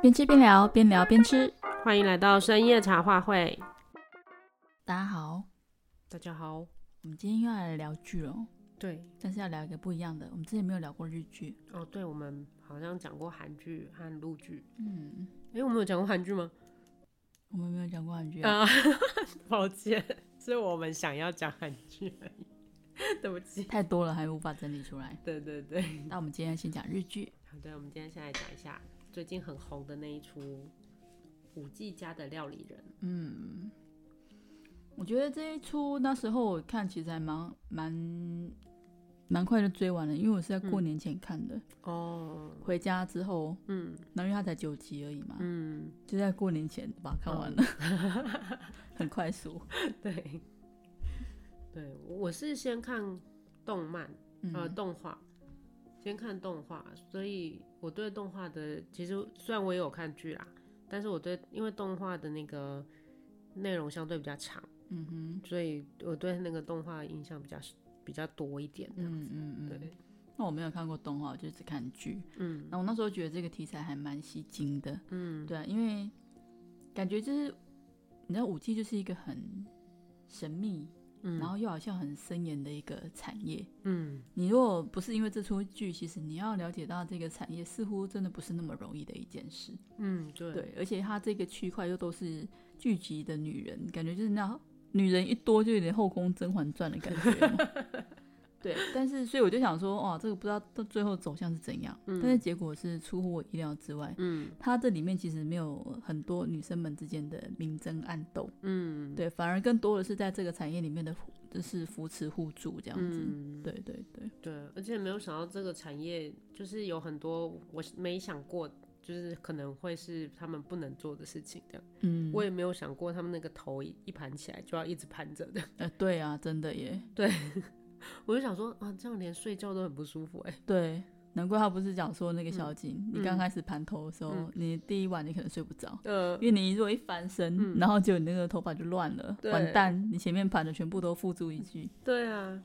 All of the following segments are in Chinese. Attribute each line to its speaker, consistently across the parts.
Speaker 1: 边吃边聊，边聊边吃。
Speaker 2: 欢迎来到深夜茶话会。
Speaker 1: 大家好，
Speaker 2: 大家好。
Speaker 1: 我们今天又要来聊剧了。
Speaker 2: 对，
Speaker 1: 但是要聊一个不一样的。我们之前没有聊过日剧。
Speaker 2: 哦，对，我们好像讲过韩剧和陆剧。
Speaker 1: 嗯，
Speaker 2: 哎，我们有讲过韩剧吗？
Speaker 1: 我们没有讲过韩剧啊。
Speaker 2: 啊，抱歉，是我们想要讲韩剧而已。对不起，
Speaker 1: 太多了，还无法整理出来。
Speaker 2: 对对对，
Speaker 1: 那我们今天先讲日剧。
Speaker 2: 好的，我们今天先来讲一下最近很红的那一出《五 G 家的料理人》。
Speaker 1: 嗯，我觉得这一出那时候我看其实还蛮蛮蛮快就追完了，因为我是在过年前看的。
Speaker 2: 哦、嗯，
Speaker 1: 回家之后，
Speaker 2: 嗯，
Speaker 1: 然后因为它才九集而已嘛，
Speaker 2: 嗯，
Speaker 1: 就在过年前把它看完了，嗯、很快速。
Speaker 2: 对。对，我是先看动漫，呃，嗯、动画，先看动画，所以我对动画的其实虽然我也有看剧啦，但是我对因为动画的那个内容相对比较长，嗯哼，所以我对那个动画印象比较比较多一点，嗯嗯嗯，对。
Speaker 1: 那我没有看过动画，我就只看剧，嗯，那我那时候觉得这个题材还蛮吸睛的，嗯，对啊，因为感觉就是你知道舞伎就是一个很神秘。嗯、然后又好像很森严的一个产业，嗯，你如果不是因为这出剧，其实你要了解到这个产业，似乎真的不是那么容易的一件事，
Speaker 2: 嗯，对，
Speaker 1: 对，而且它这个区块又都是聚集的女人，感觉就是那女人一多就有点后宫甄嬛传的感觉。对，但是所以我就想说，哇，这个不知道到最后走向是怎样，嗯、但是结果是出乎我意料之外。嗯，它这里面其实没有很多女生们之间的明争暗斗，嗯，对，反而更多的是在这个产业里面的就是扶持互助这样子。嗯、对对对
Speaker 2: 对，而且没有想到这个产业就是有很多我没想过，就是可能会是他们不能做的事情这样。嗯，我也没有想过他们那个头一盘起来就要一直盘着的。
Speaker 1: 呃，对啊，真的耶，
Speaker 2: 对。我就想说啊，这样连睡觉都很不舒服哎。
Speaker 1: 对，难怪他不是讲说那个小景，嗯、你刚开始盘头的时候，嗯、你第一晚你可能睡不着，嗯、因为你如果一翻身，嗯、然后就你那个头发就乱了，完蛋，你前面盘的全部都付诸一炬。
Speaker 2: 对啊，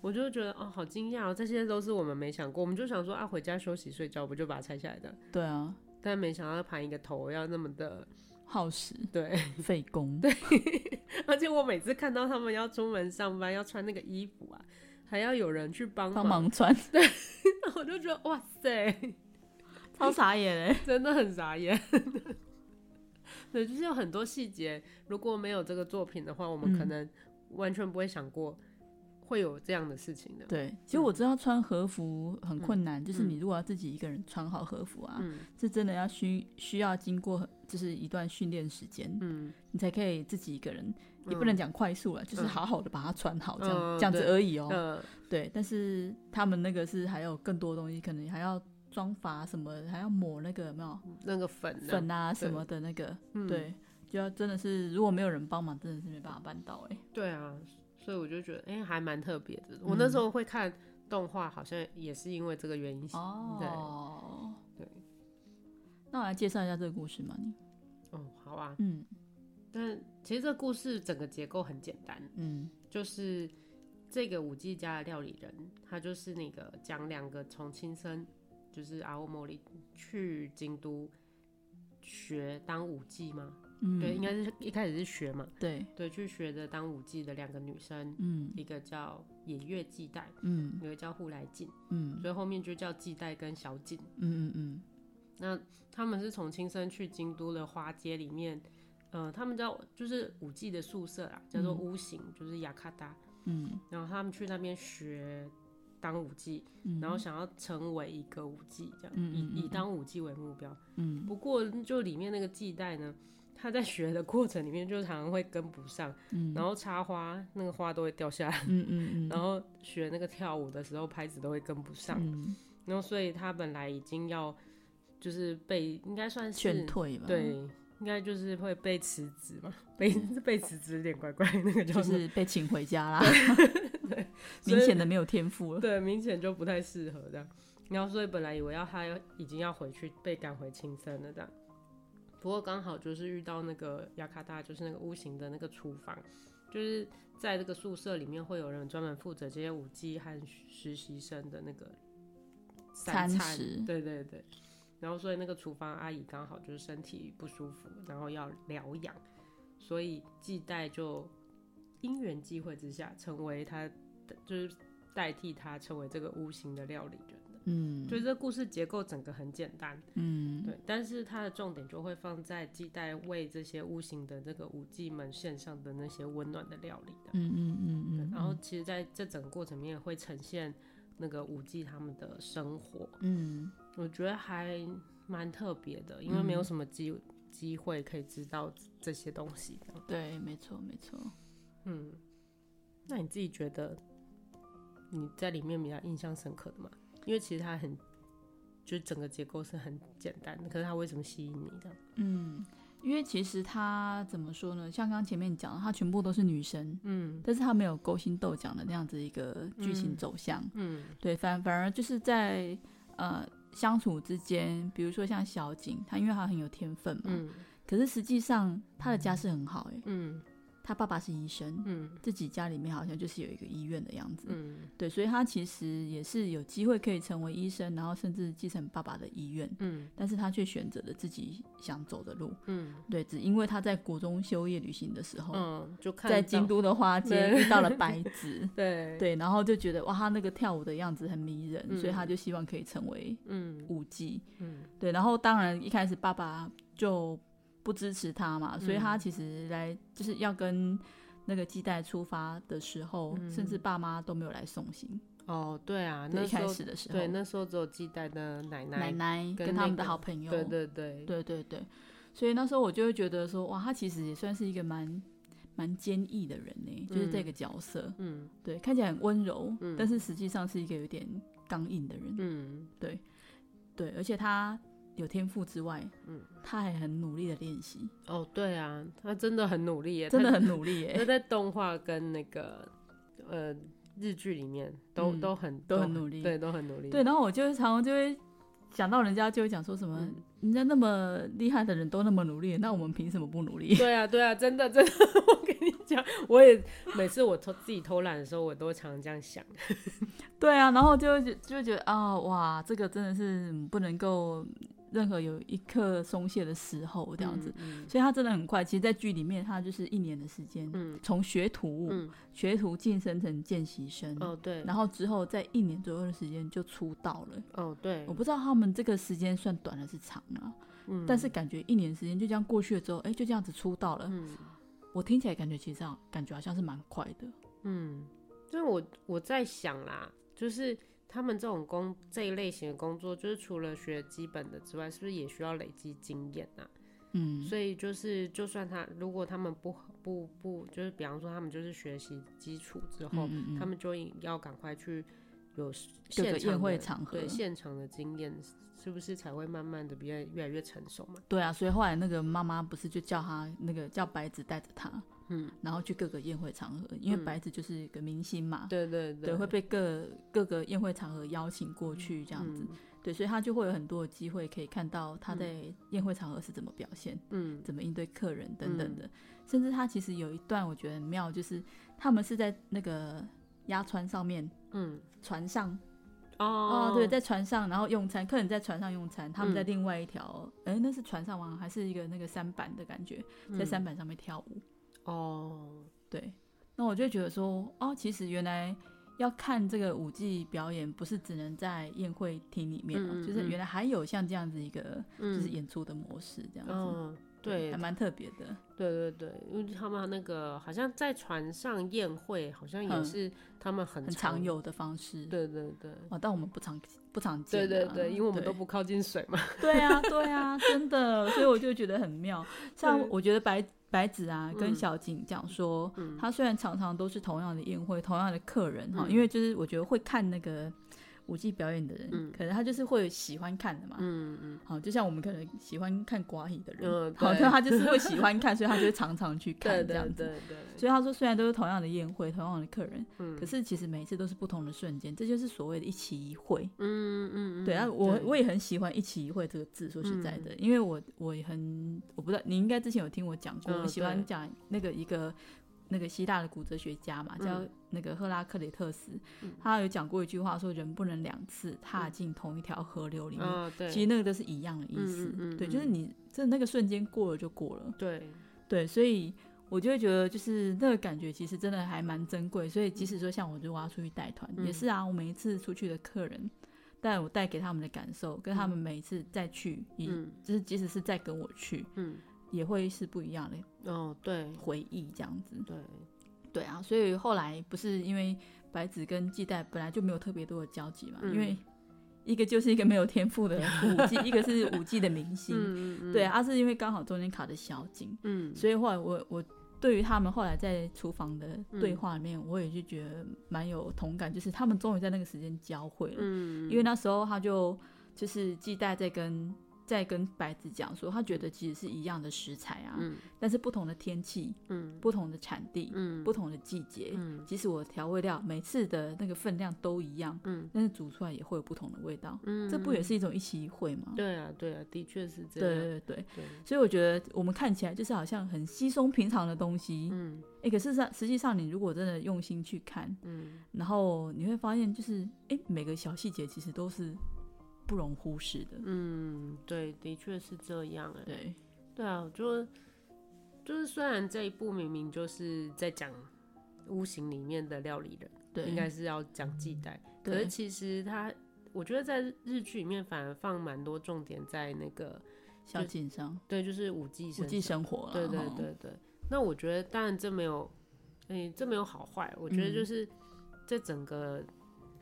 Speaker 2: 我就觉得哦，好惊讶哦，这些都是我们没想过，我们就想说啊，回家休息睡觉不就把它拆下来的？
Speaker 1: 对啊，
Speaker 2: 但没想到盘一个头要那么的
Speaker 1: 耗时，
Speaker 2: 对，
Speaker 1: 费工，
Speaker 2: 对，而且我每次看到他们要出门上班要穿那个衣服啊。还要有人去帮
Speaker 1: 帮忙。穿，
Speaker 2: 对，我就觉得哇塞，
Speaker 1: 超傻眼哎，
Speaker 2: 真的很傻眼。对，就是有很多细节，如果没有这个作品的话，我们可能完全不会想过会有这样的事情的。
Speaker 1: 对，其实我知道穿和服很困难，就是你如果要自己一个人穿好和服啊，是真的要需需要经过就是一段训练时间，嗯，你才可以自己一个人。也不能讲快速了，嗯、就是好好的把它穿好，这样、嗯、这样子而已哦、对，但是他们那个是还有更多东西，可能还要妆法什么，还要抹那个有没有
Speaker 2: 那个粉
Speaker 1: 粉啊什么的那个，对，对，就要真的是如果没有人帮忙，真的是没办法办到哎、欸。
Speaker 2: 对啊，所以我就觉得哎、欸、还蛮特别的。嗯、我那时候会看动画，好像也是因为这个原因。哦，对。对，
Speaker 1: 那我来介绍一下这个故事嘛，你。
Speaker 2: 哦，好啊，嗯。但其实这个故事整个结构很简单，嗯，就是这个舞伎家的料理人，他就是那个讲两个从青森，就是阿欧莫里去京都学当舞伎吗？嗯，对，应该是一开始是学嘛，
Speaker 1: 对。
Speaker 2: 对，去学的当舞伎的两个女生，嗯，一个叫野月纪代，嗯，一个叫户来静，嗯，所以后面就叫纪代跟小景，嗯嗯嗯，那他们是从亲身去京都的花街里面。呃，他们叫就是舞伎的宿舍啦，叫做屋形，嗯、就是雅卡达。嗯，然后他们去那边学当舞伎，嗯、然后想要成为一个舞伎，这样、嗯、以以当舞伎为目标。嗯，不过就里面那个季代呢，他在学的过程里面就常常会跟不上，嗯、然后插花那个花都会掉下来。嗯嗯嗯，然后学那个跳舞的时候拍子都会跟不上。嗯，然后所以他本来已经要就是被应该算是
Speaker 1: 劝退吧。
Speaker 2: 对。应该就是会被辞职嘛，被被辞职有点怪怪，那个
Speaker 1: 就是被请回家啦。对，明显的没有天赋了。
Speaker 2: 对，明显就不太适合这样。然后所以本来以为要他要已经要回去被赶回青森了这样，不过刚好就是遇到那个雅卡达，就是那个屋型的那个厨房，就是在这个宿舍里面会有人专门负责这些舞伎和实习生的那个餐，
Speaker 1: 餐食。
Speaker 2: 对对对。然后所以那个厨房阿姨刚好就是身体不舒服，然后要疗养，所以季代就因缘际会之下成为他，就是代替他成为这个屋型的料理人。
Speaker 1: 嗯，
Speaker 2: 所以这故事结构整个很简单，
Speaker 1: 嗯，
Speaker 2: 对，但是它的重点就会放在季代为这些无形的这个舞伎们献上的那些温暖的料理的，
Speaker 1: 嗯嗯嗯嗯，
Speaker 2: 然后其实在这整个过程里面会呈现那个舞伎他们的生活，
Speaker 1: 嗯，
Speaker 2: 我觉得还蛮特别的，因为没有什么机机会可以知道这些东西的，
Speaker 1: 对，没错没错，
Speaker 2: 嗯，那你自己觉得你在里面比较印象深刻的吗？因为其实它很，就整个结构是很简单的，可是它为什么吸引你的？
Speaker 1: 嗯，因为其实它怎么说呢？像刚前面讲的，它全部都是女生，
Speaker 2: 嗯，
Speaker 1: 但是它没有勾心斗角的那样子一个剧情走向，
Speaker 2: 嗯，
Speaker 1: 对，反反而就是在呃相处之间，比如说像小景，他因为他很有天分嘛，
Speaker 2: 嗯，
Speaker 1: 可是实际上他的家世很好，哎，
Speaker 2: 嗯。
Speaker 1: 他爸爸是医生，
Speaker 2: 嗯，
Speaker 1: 自己家里面好像就是有一个医院的样子，
Speaker 2: 嗯，
Speaker 1: 对，所以他其实也是有机会可以成为医生，然后甚至继承爸爸的医院，
Speaker 2: 嗯，
Speaker 1: 但是他却选择了自己想走的路，
Speaker 2: 嗯，
Speaker 1: 对，只因为他在国中休业旅行的时候，
Speaker 2: 嗯，就看
Speaker 1: 在京都的花街遇到了白子，
Speaker 2: 对，
Speaker 1: 对，然后就觉得哇，他那个跳舞的样子很迷人，嗯，所以他就希望可以成为
Speaker 2: 嗯。
Speaker 1: 舞姬，
Speaker 2: 嗯，
Speaker 1: 对，然后当然一开始爸爸就不支持他嘛，所以他其实来就是要跟。那个基代出发的时候，嗯、甚至爸妈都没有来送行。
Speaker 2: 哦，对啊，
Speaker 1: 那一开始的时候，
Speaker 2: 对，那时候只有基代的奶奶、
Speaker 1: 奶奶跟、他们的好朋友。
Speaker 2: 对对对，
Speaker 1: 对对对。所以那时候我就会觉得说，哇，他其实也算是一个蛮蛮坚毅的人呢，就是这个角色。
Speaker 2: 嗯，
Speaker 1: 对，看起来很温柔，嗯、但是实际上是一个有点刚硬的人。
Speaker 2: 嗯，
Speaker 1: 对对，而且他。有天赋之外，嗯，他还很努力的练习。
Speaker 2: 哦，对啊，他真的很努力耶，
Speaker 1: 真的很努力耶。
Speaker 2: 他在动画跟那个呃日剧里面都、嗯、都很
Speaker 1: 都很努力，
Speaker 2: 对，都很努力。
Speaker 1: 对，然后我就常常就会想到人家就会讲说什么，嗯、人家那么厉害的人都那么努力，那我们凭什么不努力？
Speaker 2: 对啊，对啊，真的真的，我跟你讲，我也每次我偷自己偷懒的时候，我都常常这样想。
Speaker 1: 对啊，然后就就就觉得啊、哦，哇，这个真的是不能够。任何有一刻松懈的时候，这样子，嗯嗯、所以他真的很快。其实，在剧里面，他就是一年的时间，从、嗯、学徒、嗯、学徒晋升成见习生，
Speaker 2: 哦对，
Speaker 1: 然后之后在一年左右的时间就出道了，
Speaker 2: 哦对。
Speaker 1: 我不知道他们这个时间算短还是长啊，嗯、但是感觉一年时间就这样过去了之后，哎、欸，就这样子出道了。嗯、我听起来感觉其实感觉好像是蛮快的，
Speaker 2: 嗯，就是我我在想啦，就是。他们这种工这一类型的工作，就是除了学基本的之外，是不是也需要累积经验啊？
Speaker 1: 嗯，
Speaker 2: 所以就是，就算他如果他们不不不，就是比方说他们就是学习基础之后，嗯嗯嗯，他们就要赶快去有现场
Speaker 1: 宴会场合，
Speaker 2: 对现场的经验，是不是才会慢慢的变越来越成熟嘛？
Speaker 1: 对啊，所以后来那个妈妈不是就叫他那个叫白子带着他。
Speaker 2: 嗯，
Speaker 1: 然后去各个宴会场合，因为白子就是一个明星嘛，
Speaker 2: 对对对，
Speaker 1: 对会被各各个宴会场合邀请过去这样子，嗯、对，所以他就会有很多的机会可以看到他在宴会场合是怎么表现，
Speaker 2: 嗯，
Speaker 1: 怎么应对客人等等的，嗯、甚至他其实有一段我觉得很妙，就是他们是在那个鸭川上面，
Speaker 2: 嗯，
Speaker 1: 船上，
Speaker 2: 哦，
Speaker 1: 哦，对，在船上，然后用餐，客人在船上用餐，他们在另外一条，哎、嗯，那是船上吗？还是一个那个三板的感觉，在三板上面跳舞。
Speaker 2: 哦，
Speaker 1: 对，那我就觉得说，哦，其实原来要看这个舞技表演，不是只能在宴会厅里面，嗯嗯、就是原来还有像这样子一个，就是演出的模式这样子，
Speaker 2: 嗯、对，
Speaker 1: 还蛮特别的。
Speaker 2: 对对对，因为他们那个好像在船上宴会，好像也是他们很
Speaker 1: 很常有的方式。
Speaker 2: 对对对，
Speaker 1: 哦，但我们不常不常见、啊。
Speaker 2: 对对对，因为我们都不靠近水嘛。
Speaker 1: 对啊对啊，真的，所以我就觉得很妙。像我觉得白。白子啊，跟小景讲说，他虽然常常都是同样的宴会，同样的客人哈，嗯、因为就是我觉得会看那个。舞伎表演的人，嗯、可能他就是会喜欢看的嘛，
Speaker 2: 嗯嗯，
Speaker 1: 好，就像我们可能喜欢看寡戏的人，
Speaker 2: 嗯、
Speaker 1: 好，那他就是会喜欢看，所以他就会常常去看这样子，
Speaker 2: 对对对。
Speaker 1: 所以他说，虽然都是同样的宴会，同样的客人，
Speaker 2: 嗯、
Speaker 1: 可是其实每一次都是不同的瞬间，这就是所谓的一期一会。
Speaker 2: 嗯嗯嗯，
Speaker 1: 对啊，我我也很喜欢“一期一会”这个字，说实在的，嗯、因为我我很我不知道，你应该之前有听我讲过，嗯、我喜欢讲那个一个。那个希腊的古哲学家嘛，叫那个赫拉克里特斯，嗯、他有讲过一句话，说人不能两次踏进同一条河流里面。
Speaker 2: 哦、
Speaker 1: 其实那个都是一样的意思。对，就是你这那个瞬间过了就过了。
Speaker 2: 对
Speaker 1: 对，所以我就会觉得，就是那个感觉其实真的还蛮珍贵。所以即使说像我，如果要出去带团，嗯、也是啊，我每一次出去的客人，但我带给他们的感受，跟他们每一次再去，嗯，就是即使是再跟我去，嗯。也会是不一样的
Speaker 2: 哦，对，
Speaker 1: 回忆这样子，
Speaker 2: 对，
Speaker 1: 对啊，所以后来不是因为白子跟季代本来就没有特别多的交集嘛，嗯、因为一个就是一个没有天赋的舞伎，一个是舞技的明星，嗯嗯对啊，是因为刚好中间卡的小景，嗯，所以后来我我对于他们后来在厨房的对话里面，嗯、我也就觉得蛮有同感，就是他们终于在那个时间交汇了，嗯，因为那时候他就就是季代在跟。在跟白子讲说，他觉得其实是一样的食材啊，嗯、但是不同的天气，嗯、不同的产地，嗯、不同的季节，嗯、即使我调味料每次的那个分量都一样，嗯、但是煮出来也会有不同的味道，嗯、这不也是一种一期一会吗？
Speaker 2: 对啊，对啊，的确是这
Speaker 1: 样。对对。对，对，所以我觉得我们看起来就是好像很稀松平常的东西，嗯，哎、欸，可是实际上你如果真的用心去看，嗯，然后你会发现就是，哎、欸，每个小细节其实都是。不容忽视的，
Speaker 2: 嗯，对，的确是这样，哎，
Speaker 1: 对，
Speaker 2: 对啊，就就是虽然这一部明明就是在讲屋型里面的料理人，对，应该是要讲季代，可是其实他，我觉得在日剧里面反而放蛮多重点在那个
Speaker 1: 小景上，
Speaker 2: 对，就是五 G
Speaker 1: 五 G 生活，
Speaker 2: 对对对对。那我觉得当然这没有，哎、欸，这没有好坏，我觉得就是这整个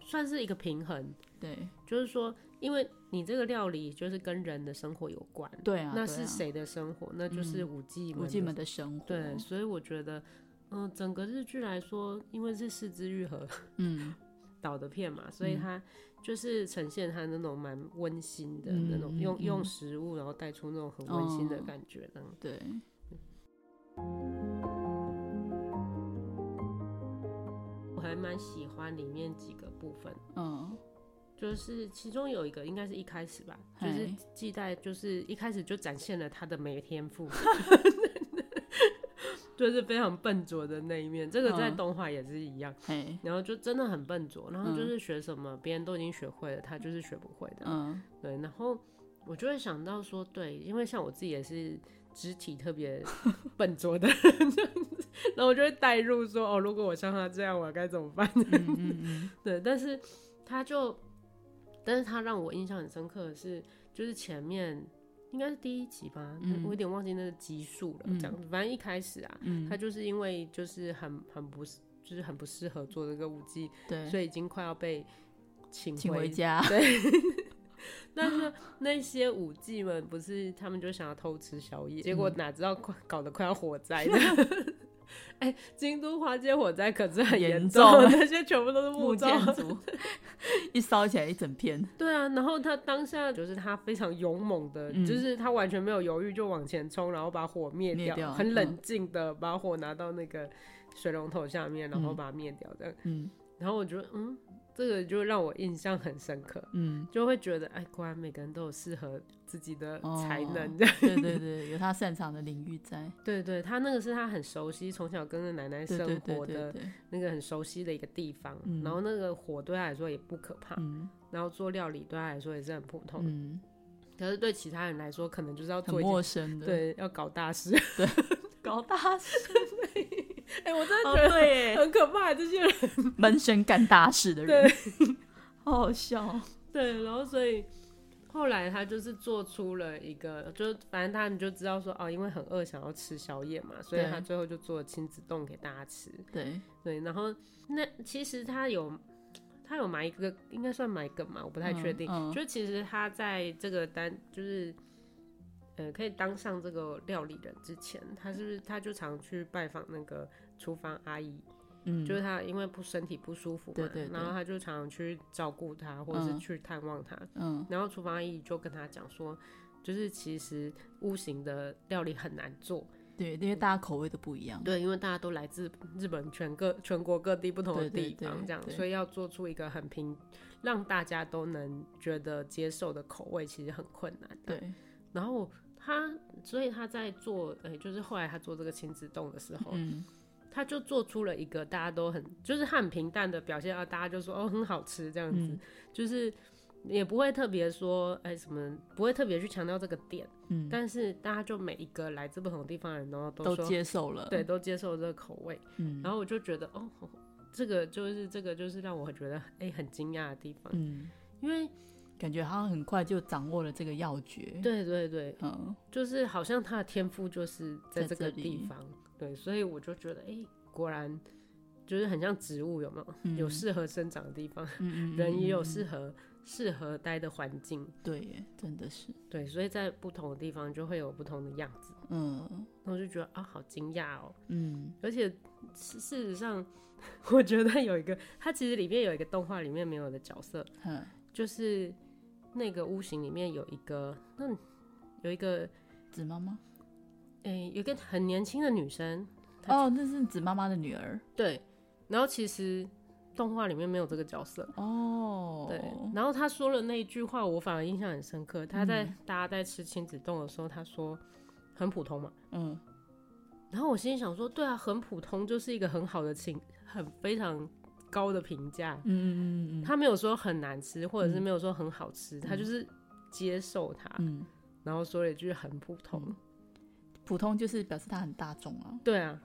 Speaker 2: 算是一个平衡，
Speaker 1: 对，
Speaker 2: 就是说。因为你这个料理就是跟人的生活有关，
Speaker 1: 对啊，
Speaker 2: 那是谁的生活？啊、那就是五 G
Speaker 1: 五 G 们的生活。
Speaker 2: 对，所以我觉得，嗯、呃，整个日剧来说，因为是四肢愈合嗯 导的片嘛，所以它就是呈现它那种蛮温馨的那种，用、嗯、用食物然后带出那种很温馨的感觉，这样、
Speaker 1: 嗯、对。
Speaker 2: 我还蛮喜欢里面几个部分，嗯。就是其中有一个，应该是一开始吧，就是季代，就是一开始就展现了他的没天赋，就是非常笨拙的那一面。这个在动画也是一样，嘿然后就真的很笨拙，然后就是学什么别人都已经学会了，他就是学不会的。嗯，对。然后我就会想到说，对，因为像我自己也是肢体特别 笨拙的人，然后我就会带入说，哦，如果我像他这样，我该怎么办？嗯嗯嗯对，但是他就。但是他让我印象很深刻的是，就是前面应该是第一集吧，嗯、我有点忘记那个集数了。这样子，嗯、反正一开始啊，嗯、他就是因为就是很很不就是很不适合做这个舞技，对，所以已经快要被请回，
Speaker 1: 家。
Speaker 2: 对，但是那些舞技们不是他们就想要偷吃宵夜，嗯、结果哪知道快搞得快要火灾了。哎、欸，京都花街火灾可是很严重，重 那些全部都是木造建筑，
Speaker 1: 一烧起来一整片。
Speaker 2: 对啊，然后他当下就是他非常勇猛的，嗯、就是他完全没有犹豫就往前冲，然后把火灭掉，掉很冷静的把火拿到那个水龙头下面，然后把它灭掉的。嗯，然后我觉得，嗯。这个就让我印象很深刻，嗯，就会觉得，哎，果然每个人都有适合自己的才能，哦，
Speaker 1: 对对对，有他擅长的领域在，
Speaker 2: 对对，他那个是他很熟悉，从小跟着奶奶生活的那个很熟悉的一个地方，嗯、然后那个火对他来说也不可怕，嗯、然后做料理对他来说也是很普通，嗯，可是对其他人来说，可能就是要做一
Speaker 1: 陌生的，
Speaker 2: 对，要搞大事，
Speaker 1: 对，搞大事。
Speaker 2: 哎、欸，我真的觉得很可怕，这些人
Speaker 1: 闷声干大事的人，对，好好笑。
Speaker 2: 对，然后所以后来他就是做出了一个，就反正他们就知道说，哦，因为很饿，想要吃宵夜嘛，所以他最后就做亲子冻给大家吃。
Speaker 1: 对
Speaker 2: 对，然后那其实他有他有埋一个，应该算埋梗嘛，我不太确定。嗯嗯、就其实他在这个单就是。呃，可以当上这个料理人之前，他是不是他就常去拜访那个厨房阿姨？嗯，就是他因为不身体不舒服嘛，对对对，然后他就常常去照顾他，或者是去探望他。嗯，然后厨房阿姨就跟他讲说，就是其实屋型的料理很难做，
Speaker 1: 对，因为大家口味都不一样。
Speaker 2: 对，因为大家都来自日本全各全国各地不同的地方，这样，所以要做出一个很平，让大家都能觉得接受的口味，其实很困难。对，然后。他所以他在做，哎、欸，就是后来他做这个亲子洞的时候，嗯、他就做出了一个大家都很，就是他很平淡的表现，啊，大家就说哦很好吃这样子，嗯、就是也不会特别说哎、欸、什么，不会特别去强调这个点，嗯，但是大家就每一个来自不同地方的人都都
Speaker 1: 都接受了，
Speaker 2: 对，都接受了这个口味，嗯，然后我就觉得哦，这个就是这个就是让我觉得哎、欸、很惊讶的地方，嗯，因为。
Speaker 1: 感觉他很快就掌握了这个要诀。
Speaker 2: 对对对，嗯，就是好像他的天赋就是在这个地方。对，所以我就觉得，哎、欸，果然就是很像植物，有没有？嗯、有适合生长的地方，嗯、人也有适合适、嗯、合待的环境。
Speaker 1: 对，真的是。
Speaker 2: 对，所以在不同的地方就会有不同的样子。嗯，那我就觉得啊，好惊讶哦。嗯，而且事实上，我觉得有一个，它其实里面有一个动画里面没有的角色，嗯，就是。那个屋型里面有一个，那有一个
Speaker 1: 紫妈妈，
Speaker 2: 哎、欸，有一个很年轻的女生。
Speaker 1: 哦，那是紫妈妈的女儿。
Speaker 2: 对，然后其实动画里面没有这个角色。哦，对，然后他说了那一句话，我反而印象很深刻。他在、嗯、大家在吃亲子冻的时候，他说很普通嘛。嗯，然后我心里想说，对啊，很普通就是一个很好的亲，很非常。高的评价，嗯嗯嗯，他没有说很难吃，或者是没有说很好吃，嗯、他就是接受它，嗯，然后说了一句很普通，嗯、
Speaker 1: 普通就是表示他很大众啊，
Speaker 2: 对啊，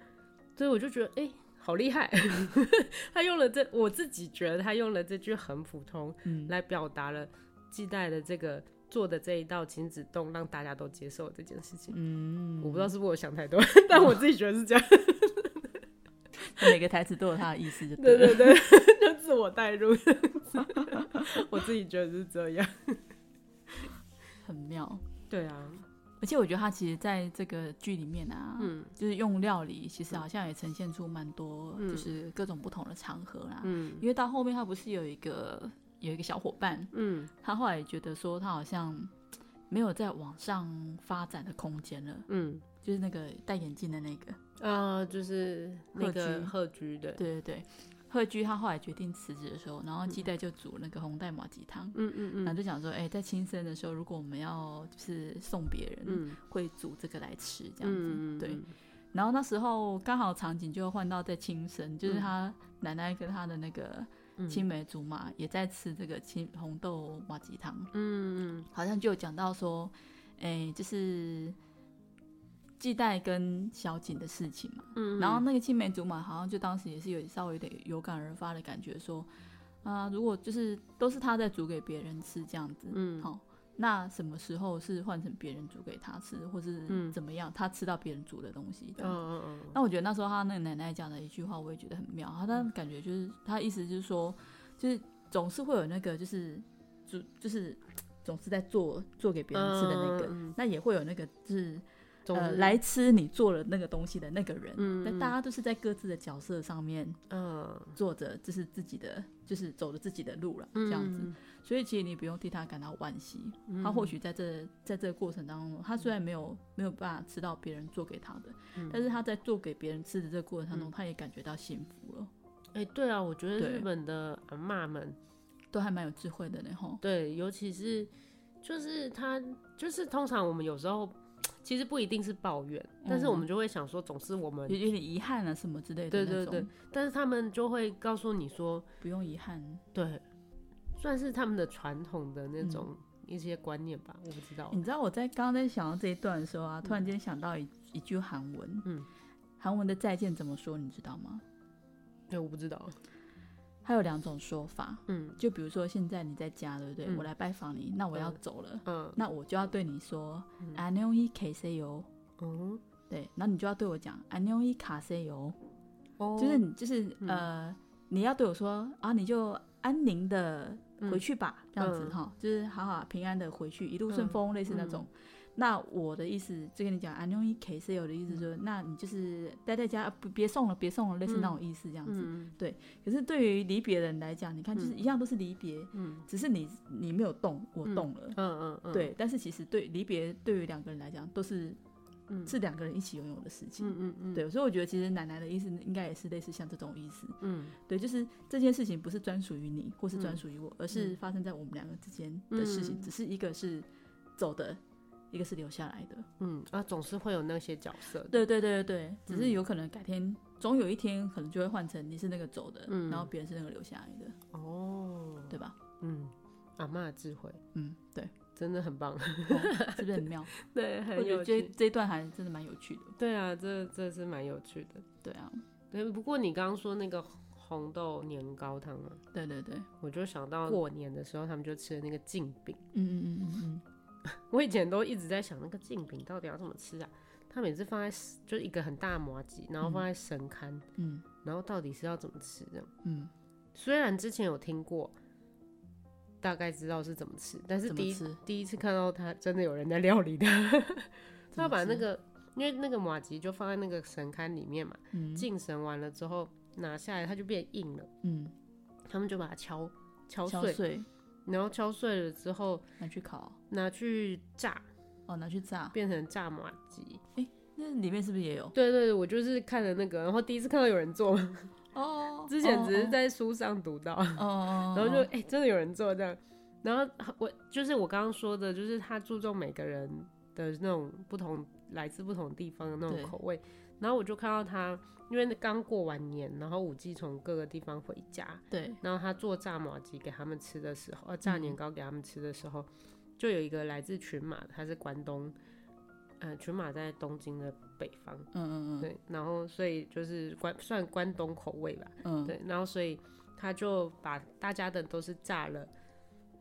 Speaker 2: 所以我就觉得，哎、欸，好厉害，他用了这，我自己觉得他用了这句很普通，嗯，来表达了季代的这个做的这一道亲子冻，让大家都接受这件事情，嗯，我不知道是不是我想太多，但我自己觉得是这样。
Speaker 1: 每个台词都有它的意思，就对
Speaker 2: 对对，就自我代入，我自己觉得是这样，
Speaker 1: 很妙。
Speaker 2: 对啊，
Speaker 1: 而且我觉得他其实在这个剧里面啊，嗯，就是用料理，其实好像也呈现出蛮多，就是各种不同的场合啦。嗯，因为到后面他不是有一个有一个小伙伴，嗯，他后来也觉得说他好像没有在往上发展的空间了，嗯，就是那个戴眼镜的那个。
Speaker 2: 啊、呃，就是那个贺居。的，
Speaker 1: 对。对对，贺居他后来决定辞职的时候，然后基代就煮那个红带麻鸡汤，嗯嗯嗯，然后就讲说，哎、欸，在亲生的时候，如果我们要就是送别人，嗯，会煮这个来吃，这样子，嗯、对。然后那时候刚好场景就换到在亲生，就是他奶奶跟他的那个青梅竹马也在吃这个青红豆麻鸡汤，嗯嗯，好像就有讲到说，哎、欸，就是。季代跟小景的事情嘛，嗯，然后那个青梅竹马好像就当时也是有稍微有点有感而发的感觉，说啊，如果就是都是他在煮给别人吃这样子，嗯，好，那什么时候是换成别人煮给他吃，或是怎么样，他吃到别人煮的东西，嗯嗯嗯。那我觉得那时候他那个奶奶讲的一句话，我也觉得很妙，他的感觉就是他意思就是说，就是总是会有那个就是煮就是总是在做做给别人吃的那个，那也会有那个就是。呃，来吃你做了那个东西的那个人，嗯，但大家都是在各自的角色上面，嗯，做着就是自己的，就是走着自己的路了，这样子。嗯，所以其实你不用替他感到惋惜，嗯，他或许在这在这个过程当中，他虽然没有没有办法吃到别人做给他的，嗯，但是他在做给别人吃的这个过程当中，嗯，他也感觉到幸福了。
Speaker 2: 哎，欸，对啊，我觉得日本的阿妈们
Speaker 1: 都还蛮有智慧的呢，吼。
Speaker 2: 对，尤其是就是他就是通常我们有时候。其实不一定是抱怨，嗯、但是我们就会想说，总是我们
Speaker 1: 有点遗憾啊什么之类的。
Speaker 2: 对对对，但是他们就会告诉你说，
Speaker 1: 不用遗憾。
Speaker 2: 对，算是他们的传统的那种一些观念吧，嗯、我不知道。
Speaker 1: 你知道我在刚刚在想到这一段的时候啊，突然间想到一一句韩文，嗯，韩文的再见怎么说？你知道吗？
Speaker 2: 对，我不知道。
Speaker 1: 还有两种说法，嗯，就比如说现在你在家，对不对？我来拜访你，那我要走了，嗯，那我就要对你说，I know you can say you，嗯，对，那你就要对我讲，I know you can say you，哦，就是你就是、呃，你要对我说啊，你就安宁的回去吧，这样子哈、就是好好平安的回去，一路顺风，类似那种。那我的意思就跟你讲，安妞伊 K C 有的意思说，那你就是待在家，不别送了，别送了，类似那种意思这样子。嗯、对。可是对于离别人来讲，你看就是一样都是离别，嗯，只是你你没有动，我动了，嗯嗯嗯，对。但是其实对离别对于两个人来讲都是，嗯，是两个人一起拥有的事情，嗯嗯嗯。对，所以我觉得其实奶奶的意思应该也是类似像这种意思，嗯，对，就是这件事情不是专属于你或是专属于我，而是发生在我们两个之间的事情，只是一个是走的。一个是留下来的。
Speaker 2: 嗯啊，总是会有那些角色。
Speaker 1: 对对对对对，只是有可能改天，总有一天可能就会换成你是那个走的，嗯、然后别人是那个留下来的。哦，对吧？
Speaker 2: 嗯，阿嬷的智慧，
Speaker 1: 嗯，对，
Speaker 2: 真的很棒，哦、
Speaker 1: 是不是很妙？
Speaker 2: 对，很有趣。
Speaker 1: 这这一段还真的蛮有趣的。
Speaker 2: 对啊，这这是蛮有趣的。
Speaker 1: 对啊，
Speaker 2: 对。不过你刚刚说那个。红豆年糕汤啊，
Speaker 1: 对对对，
Speaker 2: 我就想到过年的时候，他们就吃的那个镜饼。
Speaker 1: 嗯嗯嗯嗯嗯，
Speaker 2: 我以前都一直在想，那个镜饼到底要怎么吃啊？他每次放在就一个很大的麻吉，然后放在神龛，嗯，然后到底是要怎么吃这样？嗯，虽然之前有听过，大概知道是怎么吃，但是第一次第一次看到他真的有人在料理的，他要把那个因为那个麻吉就放在那个神龛里面嘛，敬神完了之后。拿下来，它就变硬了。嗯，他们就把它敲敲碎，敲碎，然后敲碎了之后
Speaker 1: 拿去烤，
Speaker 2: 拿去炸。
Speaker 1: 哦，拿去炸，
Speaker 2: 变成炸麻鸡。
Speaker 1: 哎、欸，那里面是不是也有？
Speaker 2: 对对对，我就是看了那个，然后第一次看到有人做。
Speaker 1: 哦，
Speaker 2: 之前只是在书上读到。哦，然后就哎、欸，真的有人做这样。然后我就是我刚刚说的，就是他注重每个人的那种不同，来自不同地方的那种口味。然后我就看到他。因为刚过完年，然后五 G 从各个地方回家，
Speaker 1: 对，
Speaker 2: 然后他做炸麻糬给他们吃的时候，呃，炸年糕给他们吃的时候，嗯、就有一个来自群马，他是关东，呃，群马在东京的北方，嗯嗯嗯，对，然后所以就是关算关东口味吧，嗯，对，然后所以他就把大家的都是炸了，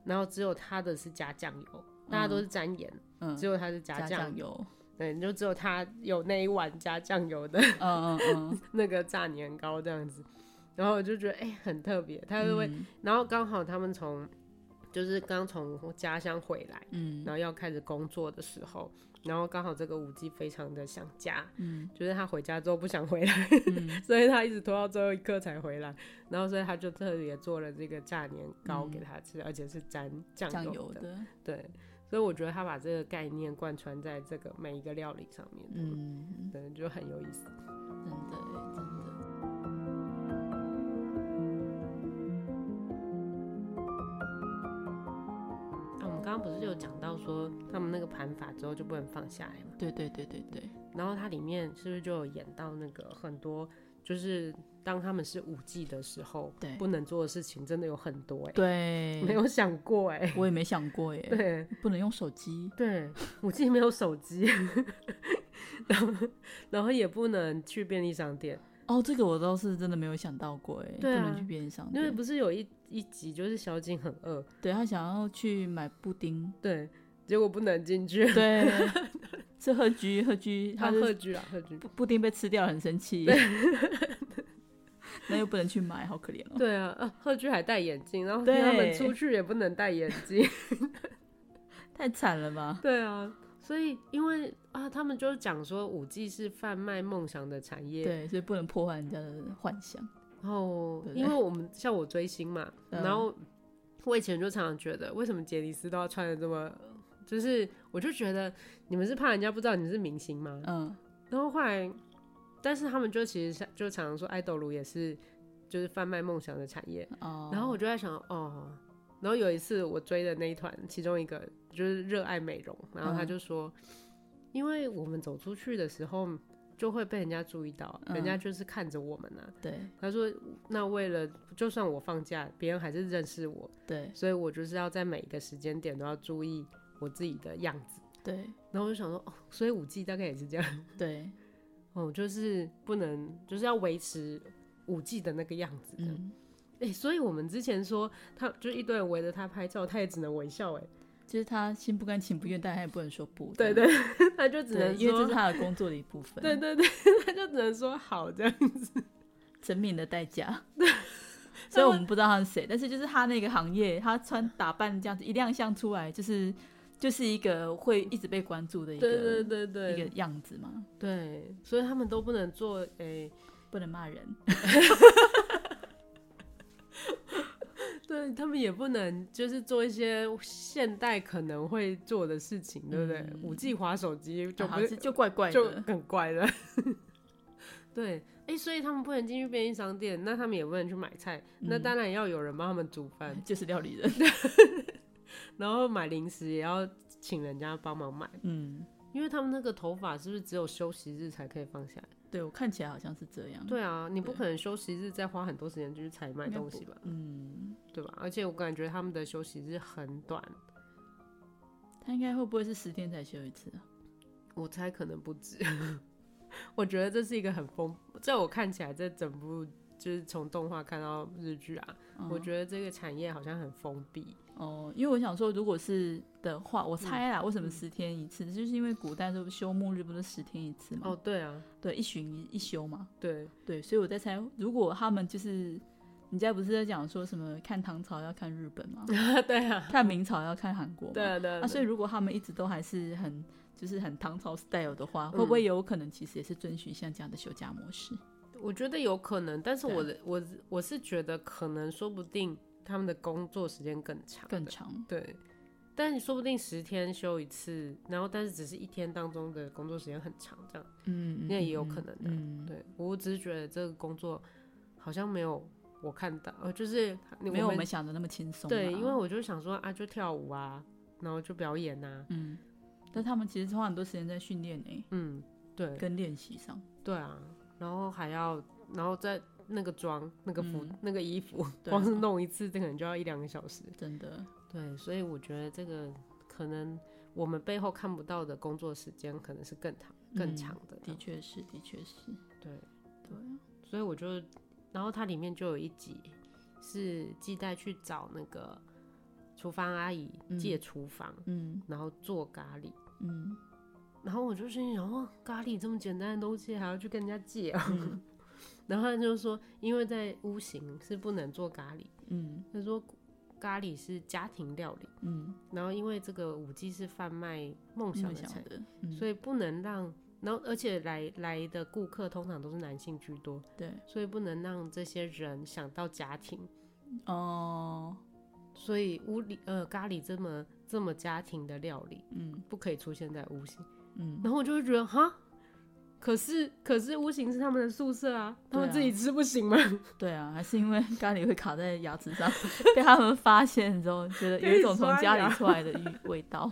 Speaker 2: 然后只有他的是加酱油，大家都是沾盐，嗯，只有他是加酱油。对，就只有他有那一碗加酱油的，嗯嗯嗯，那个炸年糕这样子，然后我就觉得哎、欸、很特别，他就会，嗯、然后刚好他们从就是刚从家乡回来，嗯，然后要开始工作的时候，然后刚好这个五季非常的想家，嗯，就是他回家之后不想回来，嗯、所以他一直拖到最后一刻才回来，然后所以他就特别做了这个炸年糕给他吃，嗯、而且是沾酱油，油的，对。所以我觉得他把这个概念贯穿在这个每一个料理上面，嗯，对，就很有意思，
Speaker 1: 真的，真的。
Speaker 2: 啊，我们刚刚不是有讲到说他们那个盘法之后就不能放下来吗？
Speaker 1: 对对对对对。
Speaker 2: 然后它里面是不是就有演到那个很多，就是。当他们是五 G 的时候，对，不能做的事情真的有很多哎，
Speaker 1: 对，
Speaker 2: 没有想过哎，
Speaker 1: 我也没想过哎，
Speaker 2: 对，
Speaker 1: 不能用手机，
Speaker 2: 对，五 G 没有手机，然后然后也不能去便利商店，
Speaker 1: 哦，这个我倒是真的没有想到过哎，
Speaker 2: 对，
Speaker 1: 不能去便利商店，
Speaker 2: 因为不是有一一集就是小景很饿，
Speaker 1: 对，他想要去买布丁，
Speaker 2: 对，结果不能进去，
Speaker 1: 对，是贺居贺居，
Speaker 2: 他贺居啊贺居，
Speaker 1: 布布丁被吃掉很生气。那又不能去买，好可怜哦。
Speaker 2: 对啊，啊，贺居还戴眼镜，然后他们出去也不能戴眼镜，
Speaker 1: 太惨了吧？
Speaker 2: 对啊，所以因为啊，他们就讲说五 G 是贩卖梦想的产业，
Speaker 1: 对，所以不能破坏人家的幻想。
Speaker 2: 然后，因为我们像我追星嘛，然后我以前就常常觉得，为什么杰尼斯都要穿的这么，就是我就觉得你们是怕人家不知道你是明星吗？嗯，然后后来。但是他们就其实就常常说，爱豆鲁也是就是贩卖梦想的产业。哦。然后我就在想，哦。然后有一次我追的那一团，其中一个就是热爱美容，然后他就说，嗯、因为我们走出去的时候就会被人家注意到，嗯、人家就是看着我们啊。
Speaker 1: 对。
Speaker 2: 他说，那为了就算我放假，别人还是认识我。
Speaker 1: 对。
Speaker 2: 所以我就是要在每一个时间点都要注意我自己的样子。
Speaker 1: 对。
Speaker 2: 然后我就想说，哦，所以五 G 大概也是这样。
Speaker 1: 对。
Speaker 2: 哦，就是不能，就是要维持五 G 的那个样子的。哎、嗯欸，所以我们之前说，他就一堆人围着他拍照，他也只能微笑。哎，
Speaker 1: 就是他心不甘情不愿，但他也不能说不。
Speaker 2: 对，对对，他就只能说，
Speaker 1: 因为这是他的工作的一部分。
Speaker 2: 对对对，他就只能说好这样子，
Speaker 1: 成名的代价。对，所以我们不知道他是谁，但是就是他那个行业，他穿打扮这样子一亮相出来，就是。就是一个会一直被关注的一个
Speaker 2: 对对对对。
Speaker 1: 一个样子嘛，
Speaker 2: 对，所以他们都不能做诶，欸、
Speaker 1: 不能骂人，
Speaker 2: 对他们也不能就是做一些现代可能会做的事情，嗯、对不对？五 G 滑手机就不是、啊、
Speaker 1: 就怪怪的，
Speaker 2: 就很怪的，对，哎、欸，所以他们不能进去便利商店，那他们也不能去买菜，嗯、那当然要有人帮他们煮饭，
Speaker 1: 就是料理人。
Speaker 2: 然后买零食也要请人家帮忙买，嗯，因为他们那个头发是不是只有休息日才可以放下来？
Speaker 1: 对，我看起来好像是这样。
Speaker 2: 对啊，你不可能休息日再花很多时间就去采买东西吧？嗯，对吧？而且我感觉他们的休息日很短。
Speaker 1: 他应该会不会是十天才休一次啊？
Speaker 2: 我猜可能不止。我觉得这是一个很封，在我看起来，这整部就是从动画看到日剧啊，嗯，我觉得这个产业好像很封闭。
Speaker 1: 哦，因为我想说，如果是的话，我猜啦，为什么十天一次？嗯、就是因为古代都休沐日不是十天一次吗？
Speaker 2: 哦，对啊，
Speaker 1: 对，一旬一休嘛。
Speaker 2: 对
Speaker 1: 对，所以我在猜，如果他们就是，你家不是在讲说什么看唐朝要看日本吗？
Speaker 2: 对啊，
Speaker 1: 看明朝要看韩国嘛。
Speaker 2: 对啊，对啊。
Speaker 1: 啊，所以如果他们一直都还是很就是很唐朝 style 的话，会不会有可能其实也是遵循像这样的休假模式？
Speaker 2: 我觉得有可能，但是我的我我是觉得可能说不定。他们的工作时间更长，
Speaker 1: 更长，
Speaker 2: 对。但你说不定十天休一次，然后但是只是一天当中的工作时间很长，这样，嗯，那也有可能的。嗯，对，我只是觉得这个工作好像没有我看到，呃，就是
Speaker 1: 没有我们想的那么轻松。
Speaker 2: 对，因为我就想说啊，就跳舞啊，然后就表演啊，
Speaker 1: 嗯。但他们其实花很多时间在训练呢，嗯，对，跟练习上。
Speaker 2: 对啊，然后还要，然后再。那个妆、那个服、嗯、那个衣服，光是弄一次，这可能就要一两个小时。
Speaker 1: 真的，
Speaker 2: 对，所以我觉得这个可能我们背后看不到的工作时间，可能是更长、更长的。
Speaker 1: 的确是，的确是。
Speaker 2: 对，对。所以我就，然后它里面就有一集是季代去找那个厨房阿姨借厨房，嗯，然后做咖喱，嗯，然后我就心想，哦，咖喱这么简单的东西，还要去跟人家借啊？嗯然后他就说，因为在屋型是不能做咖喱，嗯，他说咖喱是家庭料理，嗯，然后因为这个五 G 是贩卖梦想的，所以不能让，然后而且来来的顾客通常都是男性居多，
Speaker 1: 对，
Speaker 2: 所以不能让这些人想到家庭，
Speaker 1: 哦，
Speaker 2: 所以屋里呃咖喱这么这么家庭的料理，嗯，不可以出现在屋型，嗯，然后我就会觉得哈。可是，可是屋型是他们的宿舍啊，他们自己吃不行吗？
Speaker 1: 对啊，还是因为 咖喱会卡在牙齿上，被他们发现之后，觉得有一种从家里出来的味道。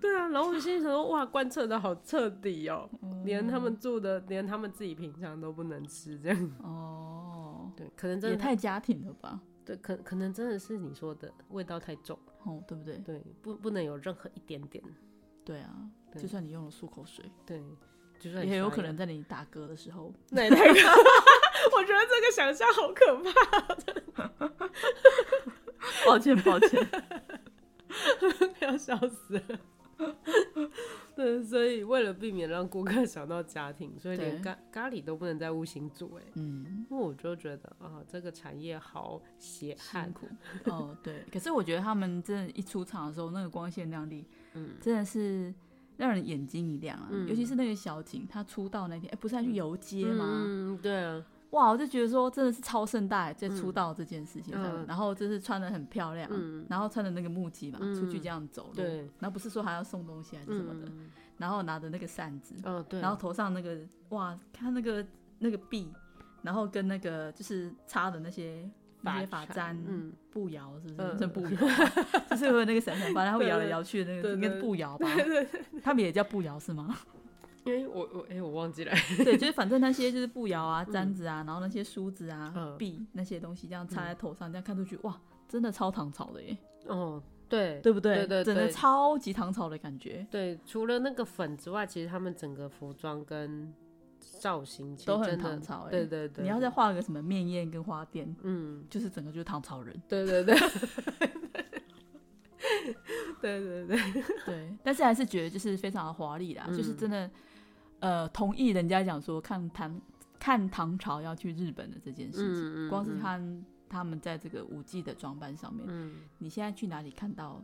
Speaker 2: 对啊，然后我就心里想说，哇，贯彻的好彻底哦、喔嗯，连他们住的，连他们自己平常都不能吃这样。
Speaker 1: 哦，
Speaker 2: 对，可能真的
Speaker 1: 也太家庭了吧？
Speaker 2: 对，可可能真的是你说的味道太重，
Speaker 1: 哦，对不对？
Speaker 2: 对，不不能有任何一点点。
Speaker 1: 对啊。就算你用了漱口水，
Speaker 2: 对，就
Speaker 1: 算也有可能在你打嗝的时候，
Speaker 2: 那那个，我觉得这个想象好可怕。
Speaker 1: 抱歉，抱歉，
Speaker 2: 要笑死了。对，所以为了避免让顾客想到家庭，所以连咖咖喱都不能在屋型煮。哎，嗯，因为我就觉得啊、哦，这个产业好血汗苦。
Speaker 1: 哦，对。可是我觉得他们真的，一出场的时候，那个光鲜亮丽，嗯，真的是。让人眼睛一亮啊、嗯！尤其是那个小景，他出道那天，哎、欸，不是还去游街吗？
Speaker 2: 嗯，对啊。
Speaker 1: 哇，我就觉得说，真的是超盛大，在出道这件事情上、嗯，然后就是穿的很漂亮，嗯、然后穿的那个木屐嘛、嗯，出去这样走路，
Speaker 2: 对。
Speaker 1: 然后不是说还要送东西还是什么的，嗯、然后拿着那个扇子，
Speaker 2: 哦，对。
Speaker 1: 然后头上那个，哇，看那个那个币，然后跟那个就是插的那些。那些发簪、嗯，步摇是不是？这、嗯、步摇，就是有那个闪闪发，然后摇来摇去的那个，应该是步摇吧？他们也叫步摇是吗？
Speaker 2: 因为我我哎、欸，我忘记了。
Speaker 1: 对，就是反正那些就是步摇啊、簪子啊，然后那些梳子啊、币、嗯、那些东西，这样插在头上，这样看出去，哇，真的超唐朝的耶！
Speaker 2: 哦，对，
Speaker 1: 对不对？
Speaker 2: 对对对，
Speaker 1: 真的超级唐朝的感觉。
Speaker 2: 对，除了那个粉之外，其实他们整个服装跟。造型
Speaker 1: 都很唐朝、欸，
Speaker 2: 对对对。
Speaker 1: 你要再画个什么面宴跟花店，嗯，就是整个就是唐朝人，
Speaker 2: 对对对，对 对对
Speaker 1: 对。但是还是觉得就是非常的华丽啦、嗯，就是真的，呃，同意人家讲说看唐看唐朝要去日本的这件事情，嗯光是看他们在这个舞伎的装扮上面、嗯，你现在去哪里看到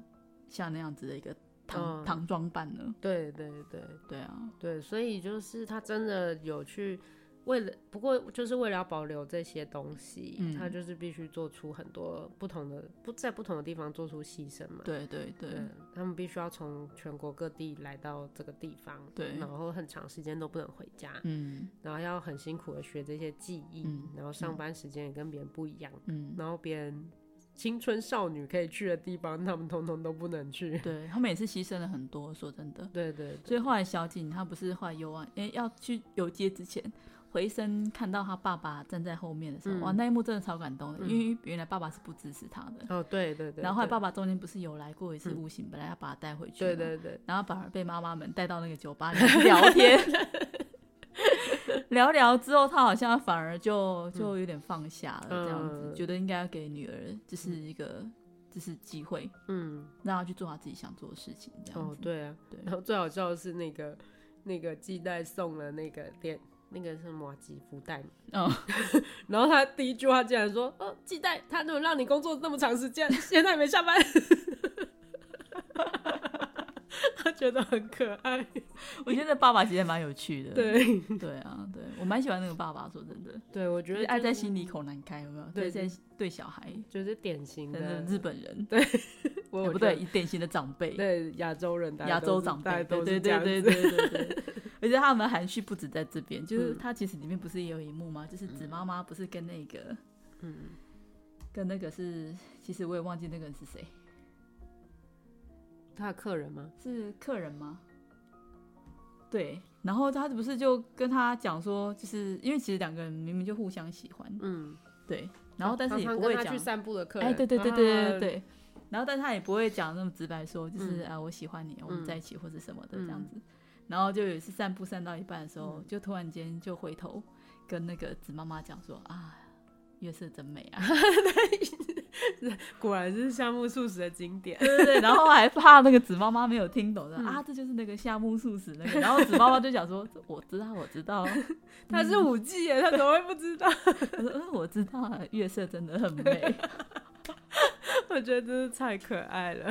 Speaker 1: 像那样子的一个？唐唐装扮呢？
Speaker 2: 对对对。
Speaker 1: 对啊，
Speaker 2: 对，所以就是他真的有去为了，不过就是为了要保留这些东西，嗯、他就是必须做出很多不同的，不在不同的地方做出牺牲嘛。
Speaker 1: 对对对，对
Speaker 2: 他们必须要从全国各地来到这个地方，
Speaker 1: 对，
Speaker 2: 然后很长时间都不能回家，嗯，然后要很辛苦的学这些技艺，嗯，然后上班时间也跟别人不一样，嗯，然后别人。青春少女可以去的地方，他们通通都不能去。
Speaker 1: 对，他们也是牺牲了很多，说真的。
Speaker 2: 对对，对。
Speaker 1: 所以后来小景他不是后来游完，哎，要去游街之前，回身看到他爸爸站在后面的时候，嗯、哇，那一幕真的超感动的，嗯、因为原来爸爸是不支持他的。
Speaker 2: 哦，对对对。
Speaker 1: 然后后来爸爸中间不是有来过一次悟醒，嗯、本来要把他带回去。
Speaker 2: 对对对。
Speaker 1: 然后反而被妈妈们带到那个酒吧里聊天。聊聊之后，他好像反而就就有点放下了，这样子，嗯、觉得应该要给女儿就是一个就是机会，嗯，让她去做她自己想做的事情，这样子。
Speaker 2: 哦，对啊，
Speaker 1: 对。
Speaker 2: 然后最好笑的是那个那个季代送了那个电那个是马吉福袋嘛，嗯，然后他第一句话竟然说：“哦，季代，他怎么让你工作那么长时间，现在还没下班。”他 觉得很可爱，
Speaker 1: 我觉得爸爸其实蛮有趣的。
Speaker 2: 对
Speaker 1: 对啊，对我蛮喜欢那个爸爸，说真的。
Speaker 2: 对，我觉得、就是、
Speaker 1: 爱在心里口难开，有没有？对，在对小孩
Speaker 2: 就是典型的
Speaker 1: 日本人。
Speaker 2: 对，
Speaker 1: 我不对，典型的长辈。
Speaker 2: 对，亚洲人，
Speaker 1: 亚洲长辈，对对对对对对对。而且他们含蓄不止在这边，就是他其实里面不是也有一幕吗？就是子妈妈不是跟那个，嗯，跟那个是，其实我也忘记那个人是谁。
Speaker 2: 他的客人吗？
Speaker 1: 是客人吗？对，然后他不是就跟他讲说，就是因为其实两个人明明就互相喜欢，嗯，对，然后但是也不会讲
Speaker 2: 去散步的客人，
Speaker 1: 哎，对对对对对对，然后但他也不会讲那么直白说，就是啊我喜欢你，我们在一起或者什么的这样子，然后就有一次散步散到一半的时候，就突然间就回头跟那个紫妈妈讲说啊。月色真美啊！
Speaker 2: 果然是夏目漱石的经典。
Speaker 1: 对对对，然后还怕那个紫妈妈没有听懂的、嗯、啊，这就是那个夏目漱石那个。然后紫妈妈就讲说：“我知道，我知道，
Speaker 2: 他是舞伎耶，他怎么会不知道？”
Speaker 1: 我说：“嗯，我知道，月色真的很美。”
Speaker 2: 我觉得真是太可爱了，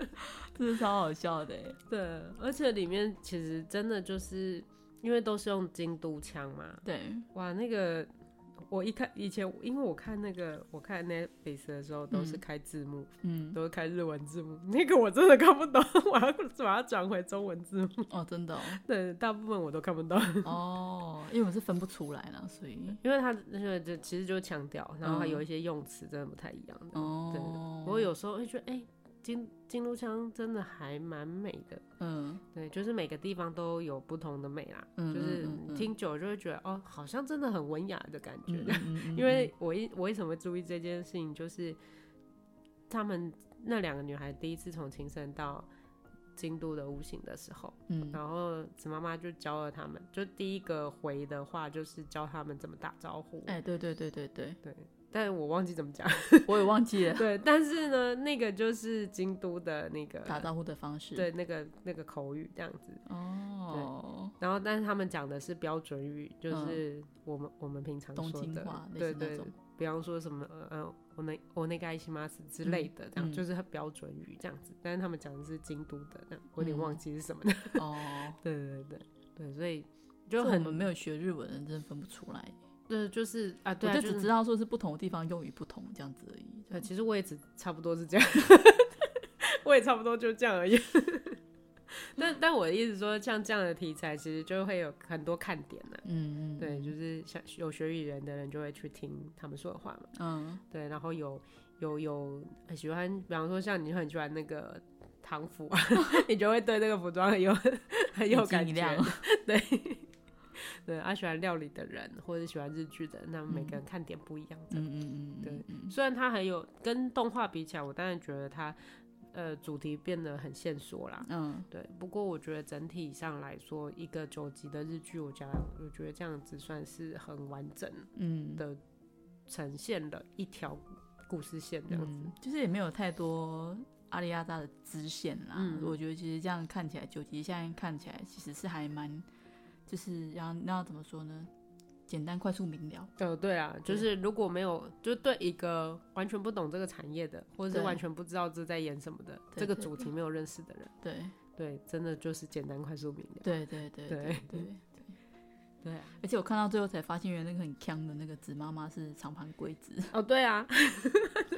Speaker 1: 这是超好笑的。
Speaker 2: 对，而且里面其实真的就是因为都是用京都腔嘛。
Speaker 1: 对，
Speaker 2: 哇，那个。我一看以前，因为我看那个我看 Netflix 的时候都是开字幕，嗯，都是开日文字幕，那个我真的看不懂，我要把它转回中文字幕。
Speaker 1: 哦，真的哦？
Speaker 2: 对，大部分我都看不懂。
Speaker 1: 哦，因为我是分不出来了，所以
Speaker 2: 因为他那个就其实就强调，然后还有一些用词真的不太一样的。哦，对，我有时候会觉得，哎、欸。京京都腔真的还蛮美的，嗯，对，就是每个地方都有不同的美啦，嗯，就是听久了就会觉得哦，好像真的很文雅的感觉。因为我一我为什么会注意这件事情，就是他们那两个女孩第一次从青森到京都的悟醒的时候，嗯，然后紫妈妈就教了他们，就第一个回的话就是教他们怎么打招呼。
Speaker 1: 哎，对对对对对对。
Speaker 2: 但我忘记怎么讲，
Speaker 1: 我也忘记了。
Speaker 2: 对，但是呢，那个就是京都的那个
Speaker 1: 打招呼的方式，
Speaker 2: 对，那个那个口语这样子。哦。然后，但是他们讲的是标准语，就是我们、嗯、我们平常说的，对，对对。比方说什么呃，我那我那个爱西马斯之类的，这样、嗯、就是很标准语这样子。但是他们讲的是京都的，这样我有点忘记是什么的。哦、嗯。对对对对，所以就很
Speaker 1: 我们没有学日文的人真的分不出来。
Speaker 2: 对，就是啊，对啊，
Speaker 1: 我就只知道说是不同的地方用语不同这样子而已。
Speaker 2: 对，其实我也只差不多是这样，我也差不多就这样而已。但 但我的意思说，像这样的题材，其实就会有很多看点呢。嗯嗯，对，就是像有学语言的人就会去听他们说的话嘛。嗯，对，然后有有有很喜欢，比方说像你很喜欢那个唐服啊，你就会对那个服装很有很有感觉。对。对，啊，喜欢料理的人，或者喜欢日剧的人，那每个人看点不一样的。嗯嗯嗯，对。虽然它很有跟动画比起来，我当然觉得它，呃，主题变得很线索啦。嗯，对。不过我觉得整体上来说，一个九集的日剧，我觉得我觉得这样子算是很完整，嗯的呈现了一条故事线这样子。嗯，
Speaker 1: 就是也没有太多阿里亚扎的支线啦。嗯，我觉得其实这样看起来，九集现在看起来其实是还蛮。就是要那要怎么说呢？简单、快速、明了。
Speaker 2: 呃，对啊，就是如果没有，就对一个完全不懂这个产业的，或者是完全不知道这在演什么的，这个主题没有认识的人，
Speaker 1: 对
Speaker 2: 对，真的就是简单、快速、明了。
Speaker 1: 对对对对对 对对。而且我看到最后才发现，原来那个很锵的那个紫妈妈是长盘贵子。
Speaker 2: 哦，对啊，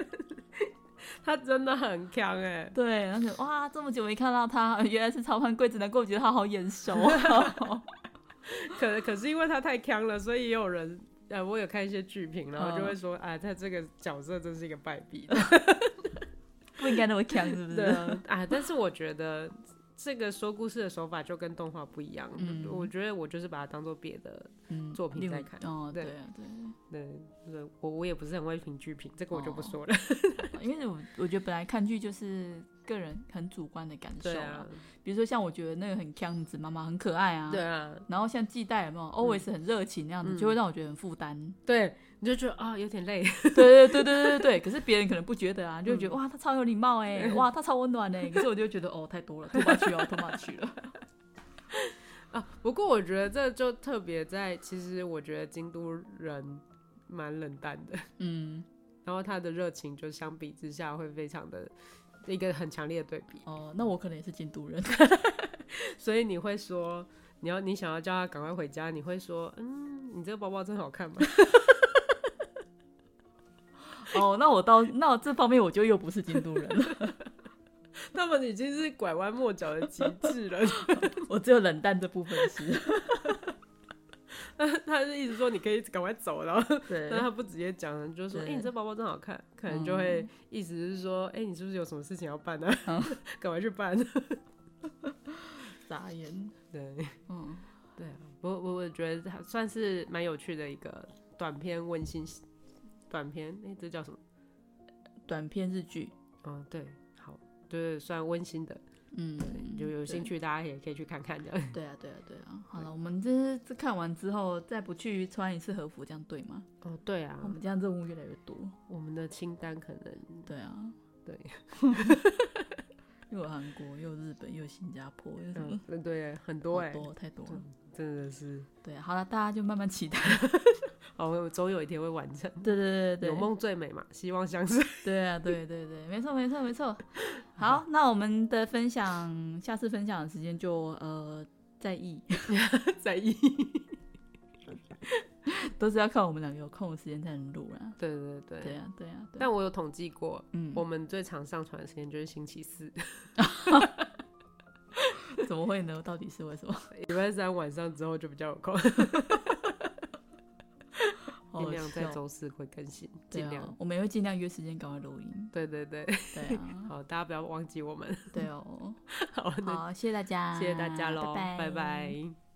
Speaker 2: 他真的很强哎。
Speaker 1: 对，而且哇，这么久没看到他，原来是长盘贵子，难怪我觉得他好眼熟。
Speaker 2: 可可是因为他太强了，所以也有人呃，我有看一些剧评，然后就会说，哎、嗯，他这个角色真是一个败笔，
Speaker 1: 不应该那么强，是不是？
Speaker 2: 对啊，但是我觉得。这个说故事的手法就跟动画不一样，嗯、我觉得我就是把它当做别的作品在看。
Speaker 1: 嗯、哦，对啊，
Speaker 2: 对对对，我我也不是很会评剧评，这个我就不说了。
Speaker 1: 哦、因为我我觉得本来看剧就是个人很主观的感受啊。比如说像我觉得那个很锵子妈妈很可爱啊，
Speaker 2: 对啊。
Speaker 1: 然后像季代有没有 always 很热情那样子，嗯、就会让我觉得很负担。
Speaker 2: 对。你就觉得啊、哦，有点累。
Speaker 1: 对对对对对对，可是别人可能不觉得啊，就会觉得、嗯、哇，他超有礼貌哎，哇，他超温暖哎。可是我就觉得哦，太多了，拖把去哦，拖把去了。
Speaker 2: 啊，不过我觉得这就特别在，其实我觉得京都人蛮冷淡的，嗯，然后他的热情就相比之下会非常的一个很强烈的对比。
Speaker 1: 哦，那我可能也是京都人，
Speaker 2: 所以你会说，你要你想要叫他赶快回家，你会说，嗯，你这个包包真好看吗？
Speaker 1: 哦，那我到那我这方面我就又不是京都人了，
Speaker 2: 他们已经是拐弯抹角的极致了，
Speaker 1: 我只有冷淡这部分是。
Speaker 2: 他是一直说你可以赶快走，然后对。但他不直接讲，就是说，哎、欸，你这包包真好看，可能就会意思是说，哎、欸，你是不是有什么事情要办呢？赶、嗯、快去办。
Speaker 1: 傻眼，
Speaker 2: 对，嗯，对啊，我我我觉得算是蛮有趣的一个短篇温馨。短片，哎、欸，这叫什么？
Speaker 1: 短片日剧。
Speaker 2: 嗯，对，好，就是算温馨的，嗯，就有兴趣大家也可以去看看这样。
Speaker 1: 对啊，对啊，对啊。好了，我们这这看完之后，再不去穿一次和服，这样对吗？
Speaker 2: 哦，对啊。
Speaker 1: 我们这样任务越来越多，
Speaker 2: 我们的清单可能，
Speaker 1: 对啊，
Speaker 2: 对。
Speaker 1: 又有韩国，又有日本，又有新加坡，又什么？
Speaker 2: 嗯，对，很多哎，
Speaker 1: 多太多了，
Speaker 2: 真的是。
Speaker 1: 对，好了，大家就慢慢期待。
Speaker 2: 哦，我总有一天会完成。
Speaker 1: 对对对对，
Speaker 2: 有梦最美嘛，希望相随。
Speaker 1: 对啊，对对对，没错没错没错。好，那我们的分享，下次分享的时间就呃在意
Speaker 2: 在意，
Speaker 1: 都是要看我们两个有空的时间才能录啊。
Speaker 2: 对对对，
Speaker 1: 对啊对啊。
Speaker 2: 但我有统计过，嗯，我们最常上传的时间就是星期四。
Speaker 1: 怎么会呢？到底是为什么？
Speaker 2: 礼拜三晚上之后就比较有空。尽量在周四会更新，尽量，
Speaker 1: 我们也会尽量约时间赶快录音。
Speaker 2: 对对对，
Speaker 1: 对啊，
Speaker 2: 好，大家不要忘记我们。
Speaker 1: 对哦，
Speaker 2: 好，
Speaker 1: 好，谢谢大家，
Speaker 2: 谢谢大家喽，拜拜。